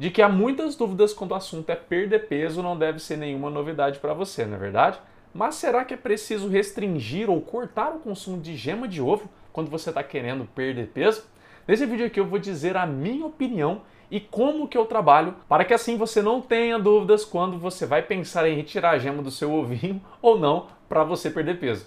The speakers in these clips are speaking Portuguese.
de que há muitas dúvidas quando o assunto é perder peso, não deve ser nenhuma novidade para você, não é verdade? Mas será que é preciso restringir ou cortar o consumo de gema de ovo quando você está querendo perder peso? Nesse vídeo aqui eu vou dizer a minha opinião e como que eu trabalho para que assim você não tenha dúvidas quando você vai pensar em retirar a gema do seu ovinho ou não para você perder peso.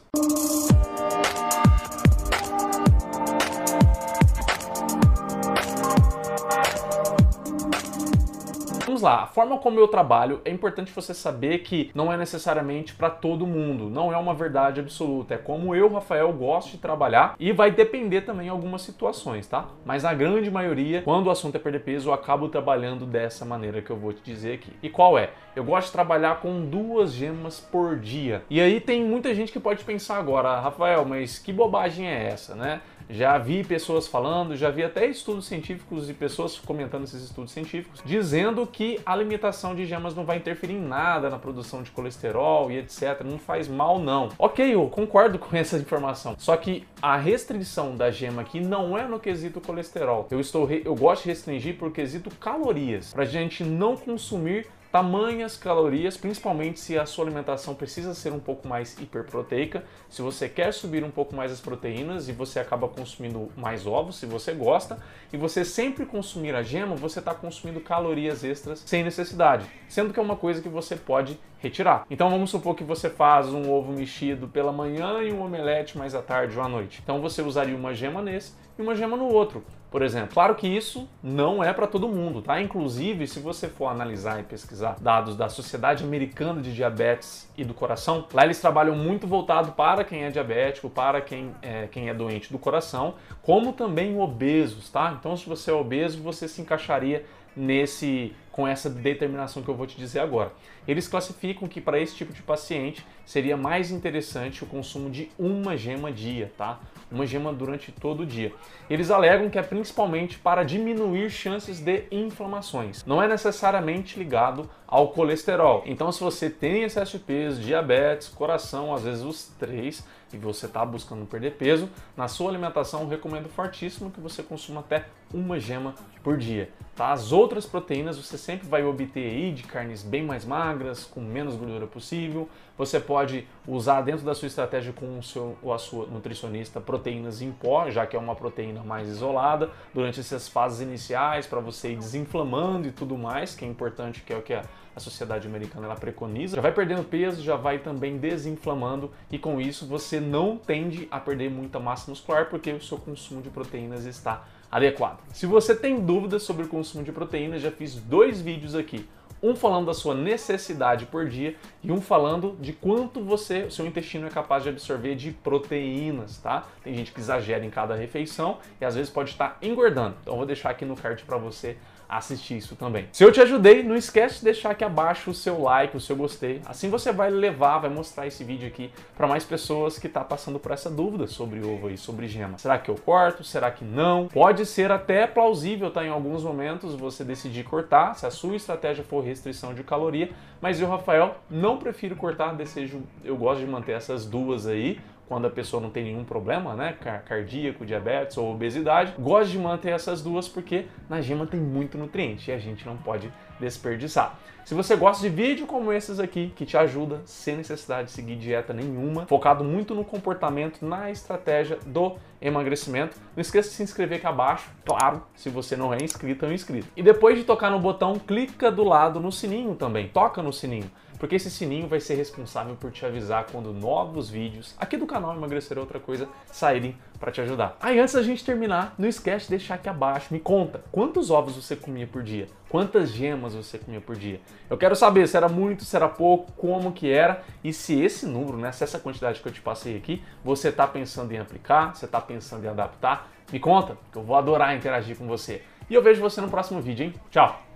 Lá, a forma como eu trabalho, é importante você saber que não é necessariamente para todo mundo, não é uma verdade absoluta, é como eu, Rafael, gosto de trabalhar e vai depender também em algumas situações, tá? Mas na grande maioria, quando o assunto é perder peso, eu acabo trabalhando dessa maneira que eu vou te dizer aqui. E qual é? Eu gosto de trabalhar com duas gemas por dia. E aí tem muita gente que pode pensar agora, Rafael, mas que bobagem é essa, né? Já vi pessoas falando, já vi até estudos científicos e pessoas comentando esses estudos científicos, dizendo que a alimentação de gemas não vai interferir em nada na produção de colesterol e etc. Não faz mal, não. Ok, eu concordo com essa informação. Só que a restrição da gema aqui não é no quesito colesterol. Eu, estou eu gosto de restringir por quesito calorias, para gente não consumir tamanhas calorias, principalmente se a sua alimentação precisa ser um pouco mais hiperproteica. Se você quer subir um pouco mais as proteínas e você acaba consumindo mais ovos, se você gosta, e você sempre consumir a gema, você está consumindo calorias extras sem necessidade, sendo que é uma coisa que você pode retirar. Então vamos supor que você faz um ovo mexido pela manhã e um omelete mais à tarde ou à noite. Então você usaria uma gema nesse e uma gema no outro por exemplo. Claro que isso não é para todo mundo, tá? Inclusive, se você for analisar e pesquisar dados da Sociedade Americana de Diabetes e do Coração, lá eles trabalham muito voltado para quem é diabético, para quem é, quem é doente do coração, como também obesos, tá? Então, se você é obeso, você se encaixaria nesse com essa determinação que eu vou te dizer agora. Eles classificam que para esse tipo de paciente seria mais interessante o consumo de uma gema dia, tá? Uma gema durante todo o dia. Eles alegam que é principalmente para diminuir chances de inflamações. Não é necessariamente ligado ao colesterol. Então, se você tem excesso de peso, diabetes, coração, às vezes os três, e você está buscando perder peso, na sua alimentação recomendo fortíssimo que você consuma até uma gema por dia. Tá? As outras proteínas você sempre vai obter aí de carnes bem mais magras, com menos gordura possível. Você pode usar dentro da sua estratégia com o seu ou a sua nutricionista proteínas em pó, já que é uma proteína mais isolada, durante essas fases iniciais para você ir desinflamando e tudo mais, que é importante, que é o que a, a sociedade americana ela preconiza. Já vai perdendo peso, já vai também desinflamando e com isso você não tende a perder muita massa muscular porque o seu consumo de proteínas está adequado. Se você tem dúvidas sobre o consumo de proteínas, já fiz dois vídeos aqui. Um falando da sua necessidade por dia e um falando de quanto você, o seu intestino é capaz de absorver de proteínas, tá? Tem gente que exagera em cada refeição e às vezes pode estar engordando. Então eu vou deixar aqui no card para você assistir isso também. Se eu te ajudei, não esquece de deixar aqui abaixo o seu like, o seu gostei. Assim você vai levar, vai mostrar esse vídeo aqui para mais pessoas que tá passando por essa dúvida sobre ovo e sobre gema. Será que eu corto? Será que não? Pode ser até plausível, tá? Em alguns momentos você decidir cortar, se a sua estratégia for restrição de caloria, mas eu, Rafael, não prefiro cortar, desejo, eu gosto de manter essas duas aí quando a pessoa não tem nenhum problema, né? Cardíaco, diabetes ou obesidade. Gosto de manter essas duas porque na gema tem muito nutriente e a gente não pode desperdiçar. Se você gosta de vídeo como esses aqui, que te ajuda sem necessidade de seguir dieta nenhuma, focado muito no comportamento, na estratégia do emagrecimento, não esqueça de se inscrever aqui abaixo, claro, se você não é inscrito ou inscrito. E depois de tocar no botão, clica do lado no sininho também, toca no sininho porque esse sininho vai ser responsável por te avisar quando novos vídeos aqui do canal Emagrecer Outra Coisa saírem para te ajudar. Aí antes da gente terminar, não esquece de deixar aqui abaixo, me conta, quantos ovos você comia por dia? Quantas gemas você comia por dia? Eu quero saber se era muito, se era pouco, como que era e se esse número, né, se essa quantidade que eu te passei aqui, você está pensando em aplicar, você está pensando em adaptar, me conta, que eu vou adorar interagir com você. E eu vejo você no próximo vídeo, hein? Tchau!